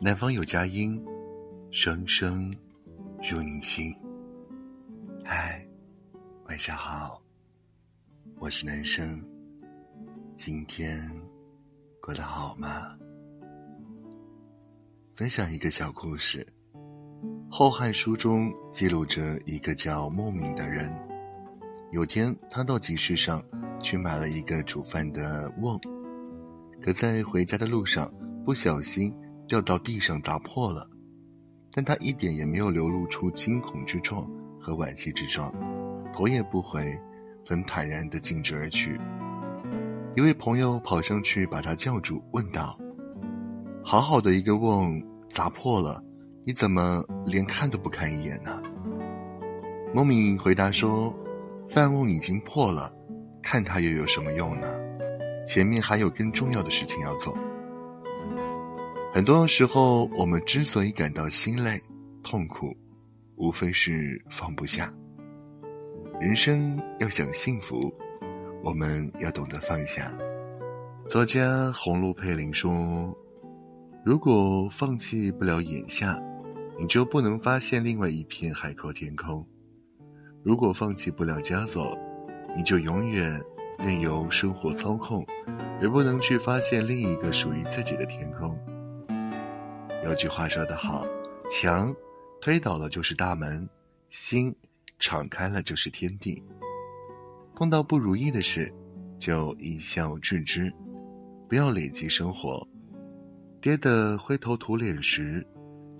南方有佳音，声声入你心。嗨，晚上好，我是男生。今天过得好吗？分享一个小故事，《后汉书》中记录着一个叫孟敏的人。有天，他到集市上去买了一个煮饭的瓮，可在回家的路上不小心。掉到地上砸破了，但他一点也没有流露出惊恐之状和惋惜之状，头也不回，很坦然地径直而去。一位朋友跑上去把他叫住，问道：“好好的一个瓮砸破了，你怎么连看都不看一眼呢？”孟敏回答说：“饭瓮已经破了，看它又有什么用呢？前面还有更重要的事情要做。”很多时候，我们之所以感到心累、痛苦，无非是放不下。人生要想幸福，我们要懂得放下。作家红露佩林说：“如果放弃不了眼下，你就不能发现另外一片海阔天空；如果放弃不了枷锁，你就永远任由生活操控，而不能去发现另一个属于自己的天空。”有句话说得好，墙推倒了就是大门，心敞开了就是天地。碰到不如意的事，就一笑置之，不要累积生活。跌得灰头土脸时，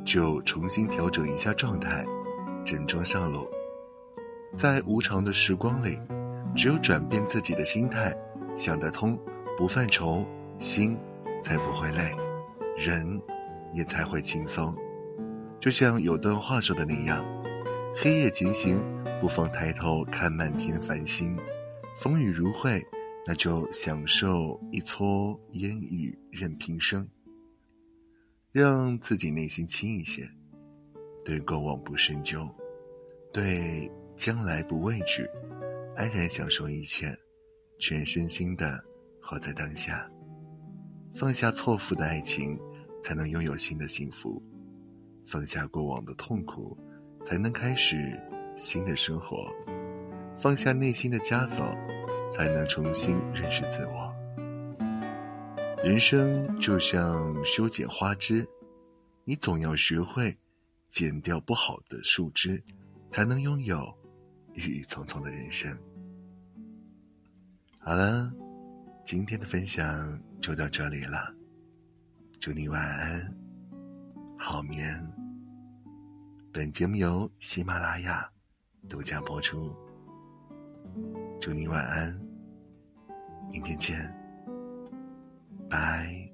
就重新调整一下状态，整装上路。在无常的时光里，只有转变自己的心态，想得通，不犯愁，心才不会累，人。也才会轻松，就像有段话说的那样：“黑夜前行，不妨抬头看漫天繁星；风雨如晦，那就享受一撮烟雨任平生。让自己内心轻一些，对过往不深究，对将来不畏惧，安然享受一切，全身心的活在当下，放下错付的爱情。”才能拥有新的幸福，放下过往的痛苦，才能开始新的生活；放下内心的枷锁，才能重新认识自我。人生就像修剪花枝，你总要学会剪掉不好的树枝，才能拥有郁郁葱葱的人生。好了，今天的分享就到这里了。祝你晚安，好眠。本节目由喜马拉雅独家播出。祝你晚安，明天见，拜。